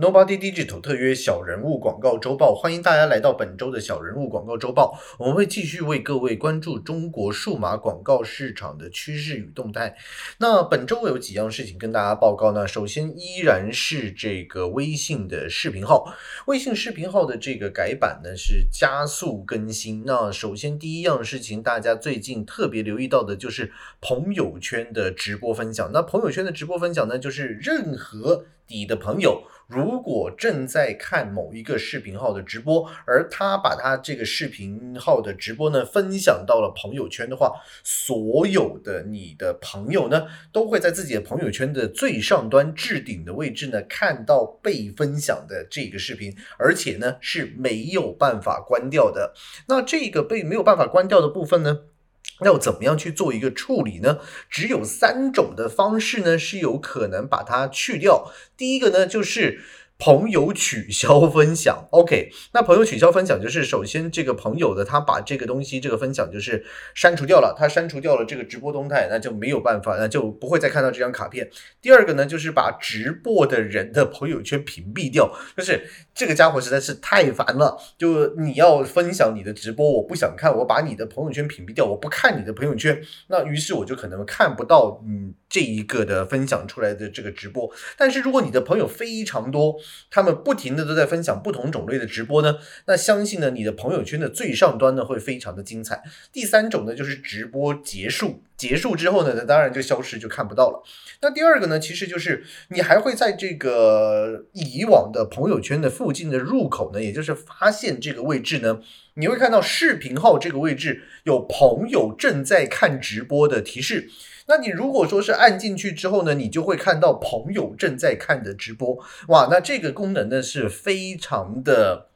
Nobody Digital 特约小人物广告周报，欢迎大家来到本周的小人物广告周报。我们会继续为各位关注中国数码广告市场的趋势与动态。那本周有几样事情跟大家报告呢？首先依然是这个微信的视频号，微信视频号的这个改版呢是加速更新。那首先第一样事情，大家最近特别留意到的就是朋友圈的直播分享。那朋友圈的直播分享呢，就是任何你的朋友。如果正在看某一个视频号的直播，而他把他这个视频号的直播呢分享到了朋友圈的话，所有的你的朋友呢都会在自己的朋友圈的最上端置顶的位置呢看到被分享的这个视频，而且呢是没有办法关掉的。那这个被没有办法关掉的部分呢？要怎么样去做一个处理呢？只有三种的方式呢，是有可能把它去掉。第一个呢，就是。朋友取消分享，OK，那朋友取消分享就是首先这个朋友的他把这个东西这个分享就是删除掉了，他删除掉了这个直播动态，那就没有办法，那就不会再看到这张卡片。第二个呢，就是把直播的人的朋友圈屏蔽掉，就是这个家伙实在是太烦了，就你要分享你的直播，我不想看，我把你的朋友圈屏蔽掉，我不看你的朋友圈，那于是我就可能看不到嗯这一个的分享出来的这个直播。但是如果你的朋友非常多，他们不停的都在分享不同种类的直播呢，那相信呢，你的朋友圈的最上端呢会非常的精彩。第三种呢，就是直播结束，结束之后呢，那当然就消失就看不到了。那第二个呢，其实就是你还会在这个以往的朋友圈的附近的入口呢，也就是发现这个位置呢，你会看到视频号这个位置有朋友正在看直播的提示。那你如果说是按进去之后呢，你就会看到朋友正在看的直播，哇，那这个功能呢是非常的。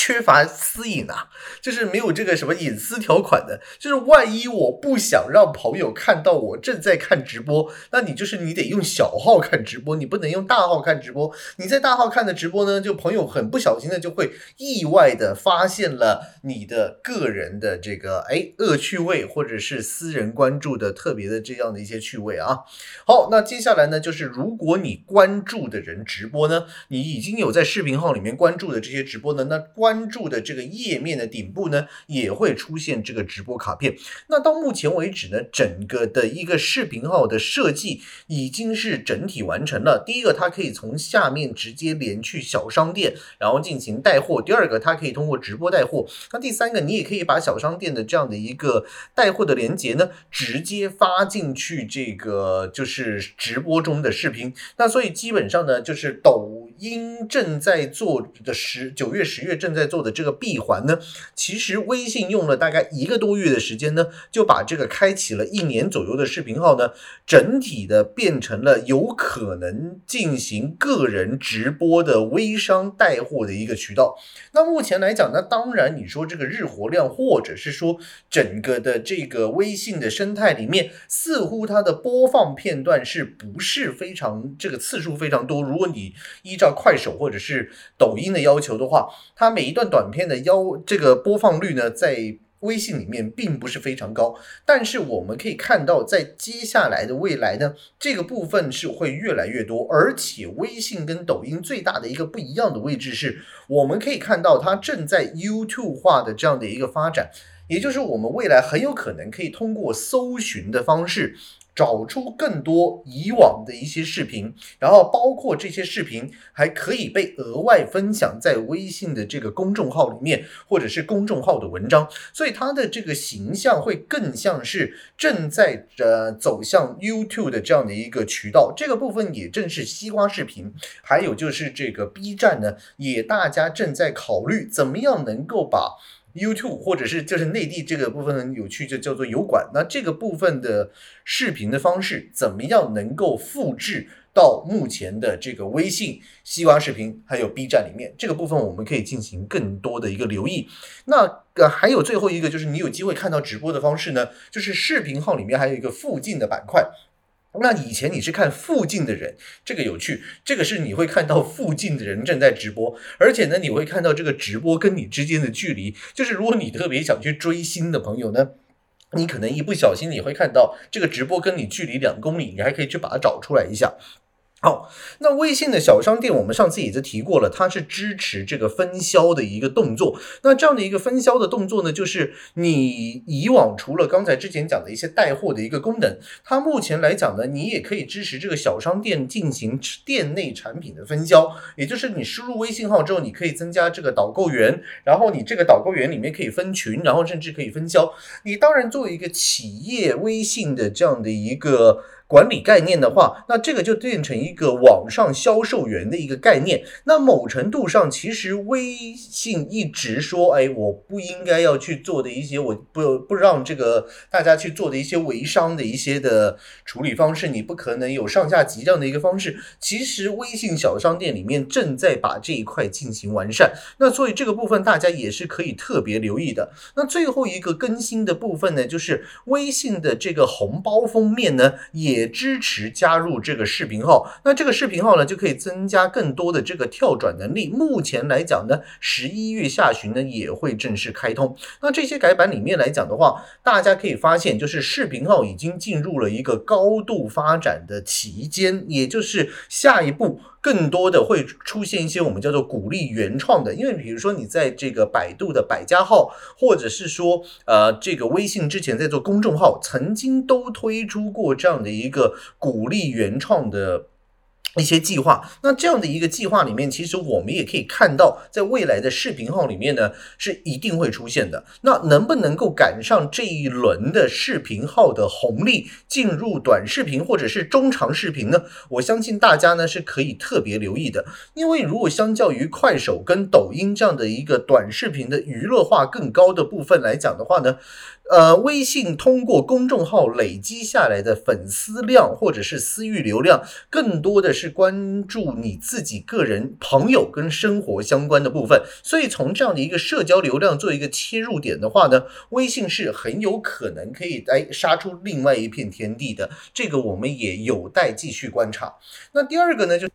缺乏私隐啊，就是没有这个什么隐私条款的，就是万一我不想让朋友看到我正在看直播，那你就是你得用小号看直播，你不能用大号看直播。你在大号看的直播呢，就朋友很不小心的就会意外的发现了你的个人的这个哎恶趣味或者是私人关注的特别的这样的一些趣味啊。好，那接下来呢，就是如果你关注的人直播呢，你已经有在视频号里面关注的这些直播呢，那关。关注的这个页面的顶部呢，也会出现这个直播卡片。那到目前为止呢，整个的一个视频号的设计已经是整体完成了。第一个，它可以从下面直接连去小商店，然后进行带货；第二个，它可以通过直播带货；那第三个，你也可以把小商店的这样的一个带货的链接呢，直接发进去这个就是直播中的视频。那所以基本上呢，就是抖因正在做的十九月、十月正在。在做的这个闭环呢，其实微信用了大概一个多月的时间呢，就把这个开启了一年左右的视频号呢，整体的变成了有可能进行个人直播的微商带货的一个渠道。那目前来讲呢，当然你说这个日活量，或者是说整个的这个微信的生态里面，似乎它的播放片段是不是非常这个次数非常多？如果你依照快手或者是抖音的要求的话，它每一段短片的要这个播放率呢，在微信里面并不是非常高，但是我们可以看到，在接下来的未来呢，这个部分是会越来越多，而且微信跟抖音最大的一个不一样的位置是，我们可以看到它正在 YouTube 化的这样的一个发展，也就是我们未来很有可能可以通过搜寻的方式。找出更多以往的一些视频，然后包括这些视频还可以被额外分享在微信的这个公众号里面，或者是公众号的文章，所以它的这个形象会更像是正在呃走向 YouTube 的这样的一个渠道。这个部分也正是西瓜视频，还有就是这个 B 站呢，也大家正在考虑怎么样能够把。YouTube 或者是就是内地这个部分很有趣，就叫做油管。那这个部分的视频的方式，怎么样能够复制到目前的这个微信、西瓜视频还有 B 站里面？这个部分我们可以进行更多的一个留意。那呃，还有最后一个就是你有机会看到直播的方式呢，就是视频号里面还有一个附近的板块。那以前你是看附近的人，这个有趣，这个是你会看到附近的人正在直播，而且呢，你会看到这个直播跟你之间的距离，就是如果你特别想去追星的朋友呢，你可能一不小心你会看到这个直播跟你距离两公里，你还可以去把它找出来一下。好，那微信的小商店，我们上次也就提过了，它是支持这个分销的一个动作。那这样的一个分销的动作呢，就是你以往除了刚才之前讲的一些带货的一个功能，它目前来讲呢，你也可以支持这个小商店进行店内产品的分销。也就是你输入微信号之后，你可以增加这个导购员，然后你这个导购员里面可以分群，然后甚至可以分销。你当然作为一个企业微信的这样的一个。管理概念的话，那这个就变成一个网上销售员的一个概念。那某程度上，其实微信一直说，哎，我不应该要去做的一些，我不不让这个大家去做的一些微商的一些的处理方式，你不可能有上下级这样的一个方式。其实微信小商店里面正在把这一块进行完善。那所以这个部分大家也是可以特别留意的。那最后一个更新的部分呢，就是微信的这个红包封面呢，也。也支持加入这个视频号，那这个视频号呢就可以增加更多的这个跳转能力。目前来讲呢，十一月下旬呢也会正式开通。那这些改版里面来讲的话，大家可以发现，就是视频号已经进入了一个高度发展的期间，也就是下一步。更多的会出现一些我们叫做鼓励原创的，因为比如说你在这个百度的百家号，或者是说呃这个微信之前在做公众号，曾经都推出过这样的一个鼓励原创的。一些计划，那这样的一个计划里面，其实我们也可以看到，在未来的视频号里面呢，是一定会出现的。那能不能够赶上这一轮的视频号的红利，进入短视频或者是中长视频呢？我相信大家呢是可以特别留意的，因为如果相较于快手跟抖音这样的一个短视频的娱乐化更高的部分来讲的话呢。呃，微信通过公众号累积下来的粉丝量或者是私域流量，更多的是关注你自己个人、朋友跟生活相关的部分。所以从这样的一个社交流量做一个切入点的话呢，微信是很有可能可以哎杀出另外一片天地的。这个我们也有待继续观察。那第二个呢，就。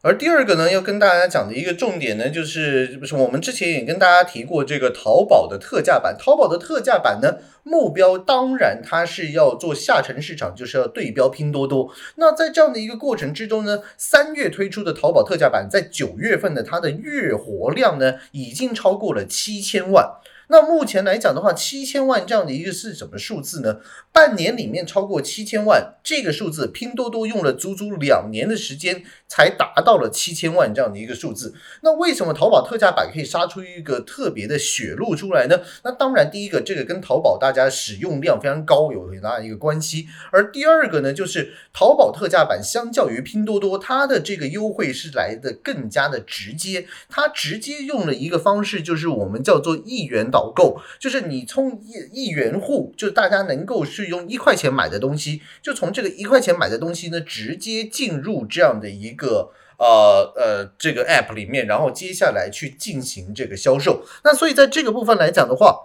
而第二个呢，要跟大家讲的一个重点呢，就是不是我们之前也跟大家提过这个淘宝的特价版。淘宝的特价版呢，目标当然它是要做下沉市场，就是要对标拼多多。那在这样的一个过程之中呢，三月推出的淘宝特价版，在九月份的它的月活量呢，已经超过了七千万。那目前来讲的话，七千万这样的一个是什么数字呢？半年里面超过七千万这个数字，拼多多用了足足两年的时间才达到了七千万这样的一个数字。那为什么淘宝特价版可以杀出一个特别的血路出来呢？那当然，第一个这个跟淘宝大家使用量非常高有很大的一个关系。而第二个呢，就是淘宝特价版相较于拼多多，它的这个优惠是来的更加的直接，它直接用了一个方式，就是我们叫做一元到。导购就是你从一一元户，就大家能够是用一块钱买的东西，就从这个一块钱买的东西呢，直接进入这样的一个呃呃这个 app 里面，然后接下来去进行这个销售。那所以在这个部分来讲的话，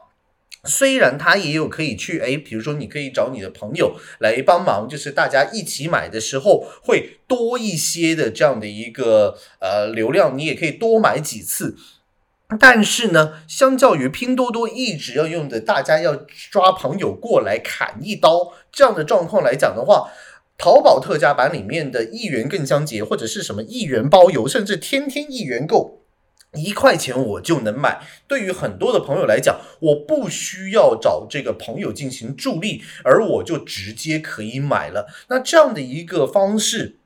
虽然它也有可以去哎，比如说你可以找你的朋友来帮忙，就是大家一起买的时候会多一些的这样的一个呃流量，你也可以多买几次。但是呢，相较于拼多多一直要用的，大家要抓朋友过来砍一刀这样的状况来讲的话，淘宝特价版里面的一元更相节，或者是什么一元包邮，甚至天天一元购，一块钱我就能买。对于很多的朋友来讲，我不需要找这个朋友进行助力，而我就直接可以买了。那这样的一个方式。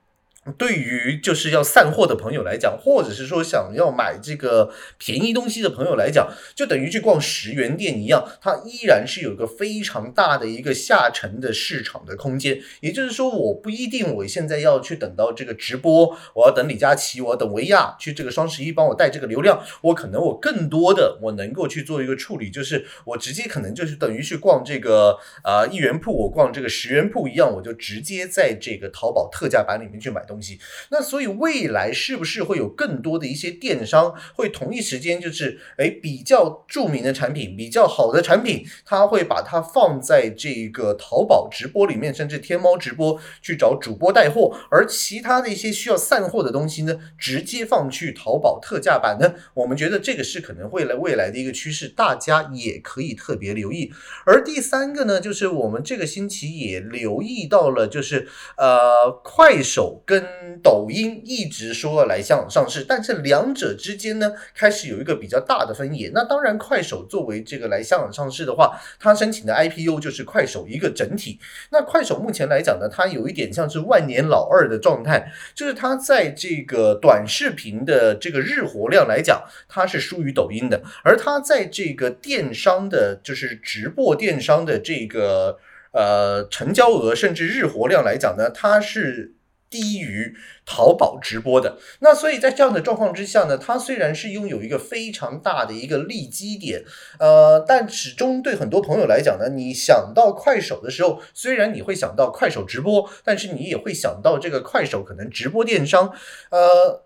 对于就是要散货的朋友来讲，或者是说想要买这个便宜东西的朋友来讲，就等于去逛十元店一样，它依然是有一个非常大的一个下沉的市场的空间。也就是说，我不一定我现在要去等到这个直播，我要等李佳琦，我要等维亚去这个双十一帮我带这个流量，我可能我更多的我能够去做一个处理，就是我直接可能就是等于去逛这个呃一元铺，我逛这个十元铺一样，我就直接在这个淘宝特价版里面去买东西。东西，那所以未来是不是会有更多的一些电商会同一时间就是哎比较著名的产品、比较好的产品，他会把它放在这个淘宝直播里面，甚至天猫直播去找主播带货，而其他的一些需要散货的东西呢，直接放去淘宝特价版呢？我们觉得这个是可能会来未来的一个趋势，大家也可以特别留意。而第三个呢，就是我们这个星期也留意到了，就是呃快手跟嗯抖音一直说来香港上市，但是两者之间呢，开始有一个比较大的分野。那当然，快手作为这个来香港上市的话，它申请的 IPO 就是快手一个整体。那快手目前来讲呢，它有一点像是万年老二的状态，就是它在这个短视频的这个日活量来讲，它是输于抖音的，而它在这个电商的，就是直播电商的这个。呃，成交额甚至日活量来讲呢，它是低于淘宝直播的。那所以在这样的状况之下呢，它虽然是拥有一个非常大的一个利基点，呃，但始终对很多朋友来讲呢，你想到快手的时候，虽然你会想到快手直播，但是你也会想到这个快手可能直播电商，呃。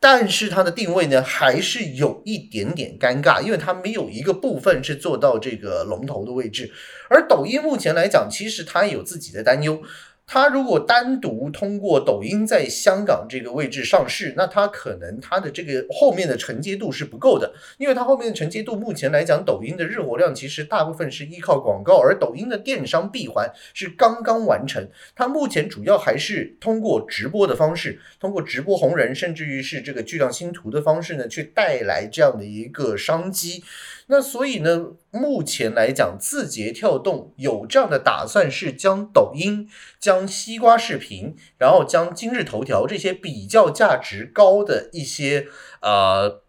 但是它的定位呢，还是有一点点尴尬，因为它没有一个部分是做到这个龙头的位置，而抖音目前来讲，其实它有自己的担忧。它如果单独通过抖音在香港这个位置上市，那它可能它的这个后面的承接度是不够的，因为它后面的承接度目前来讲，抖音的日活量其实大部分是依靠广告，而抖音的电商闭环是刚刚完成，它目前主要还是通过直播的方式，通过直播红人，甚至于是这个巨量星图的方式呢，去带来这样的一个商机。那所以呢，目前来讲，字节跳动有这样的打算，是将抖音、将西瓜视频，然后将今日头条这些比较价值高的一些呃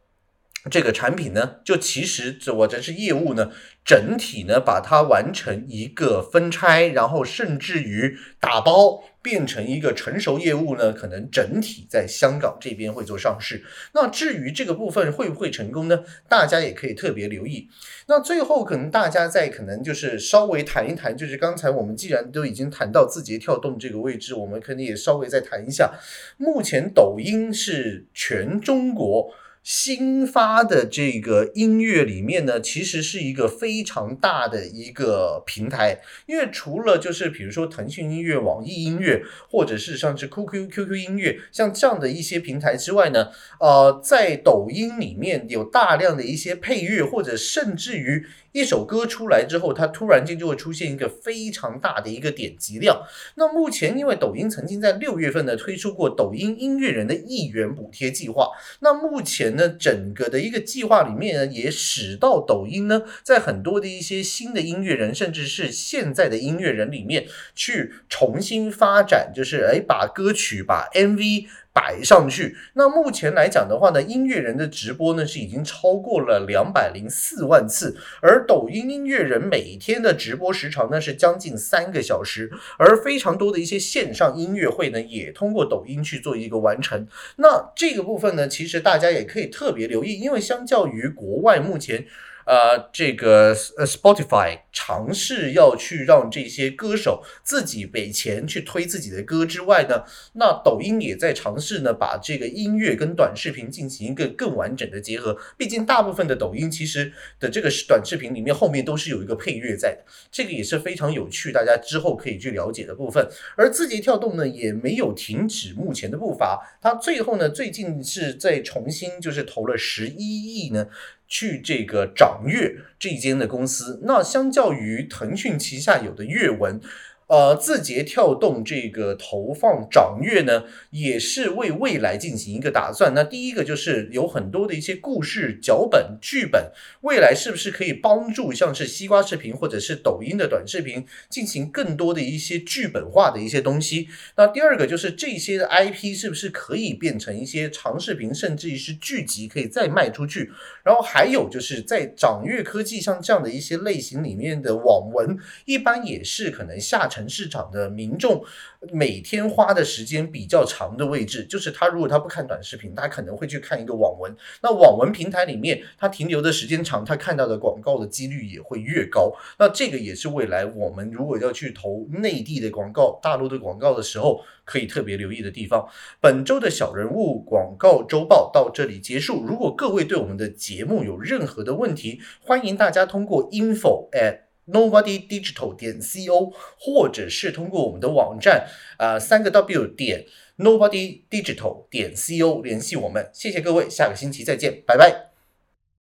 这个产品呢，就其实这我这是业务呢，整体呢把它完成一个分拆，然后甚至于打包。变成一个成熟业务呢，可能整体在香港这边会做上市。那至于这个部分会不会成功呢？大家也可以特别留意。那最后可能大家在可能就是稍微谈一谈，就是刚才我们既然都已经谈到字节跳动这个位置，我们肯定也稍微再谈一下。目前抖音是全中国。新发的这个音乐里面呢，其实是一个非常大的一个平台，因为除了就是比如说腾讯音乐、网易音乐，或者是像是 QQ、QQ 音乐，像这样的一些平台之外呢，呃，在抖音里面有大量的一些配乐，或者甚至于。一首歌出来之后，它突然间就会出现一个非常大的一个点击量。那目前，因为抖音曾经在六月份呢推出过抖音音乐人的一元补贴计划，那目前呢整个的一个计划里面呢，也使到抖音呢在很多的一些新的音乐人，甚至是现在的音乐人里面去重新发展，就是哎把歌曲把 MV。摆上去，那目前来讲的话呢，音乐人的直播呢是已经超过了两百零四万次，而抖音音乐人每天的直播时长呢是将近三个小时，而非常多的一些线上音乐会呢也通过抖音去做一个完成。那这个部分呢，其实大家也可以特别留意，因为相较于国外目前。呃，这个呃，Spotify 尝试要去让这些歌手自己给钱去推自己的歌之外呢，那抖音也在尝试呢，把这个音乐跟短视频进行一个更完整的结合。毕竟大部分的抖音其实的这个短视频里面后面都是有一个配乐在的，这个也是非常有趣，大家之后可以去了解的部分。而字节跳动呢，也没有停止目前的步伐，它最后呢，最近是在重新就是投了十一亿呢。去这个掌阅这一间的公司，那相较于腾讯旗下有的阅文。呃，字节跳动这个投放掌阅呢，也是为未来进行一个打算。那第一个就是有很多的一些故事脚本、剧本，未来是不是可以帮助像是西瓜视频或者是抖音的短视频进行更多的一些剧本化的一些东西？那第二个就是这些的 IP 是不是可以变成一些长视频，甚至于是剧集，可以再卖出去？然后还有就是在掌阅科技像这样的一些类型里面的网文，一般也是可能下沉。城市场的民众每天花的时间比较长的位置，就是他如果他不看短视频，他可能会去看一个网文。那网文平台里面，他停留的时间长，他看到的广告的几率也会越高。那这个也是未来我们如果要去投内地的广告、大陆的广告的时候，可以特别留意的地方。本周的小人物广告周报到这里结束。如果各位对我们的节目有任何的问题，欢迎大家通过 info at Nobody Digital 点 co，或者是通过我们的网站呃三个 W 点 Nobody Digital 点 co 联系我们。谢谢各位，下个星期再见，拜拜。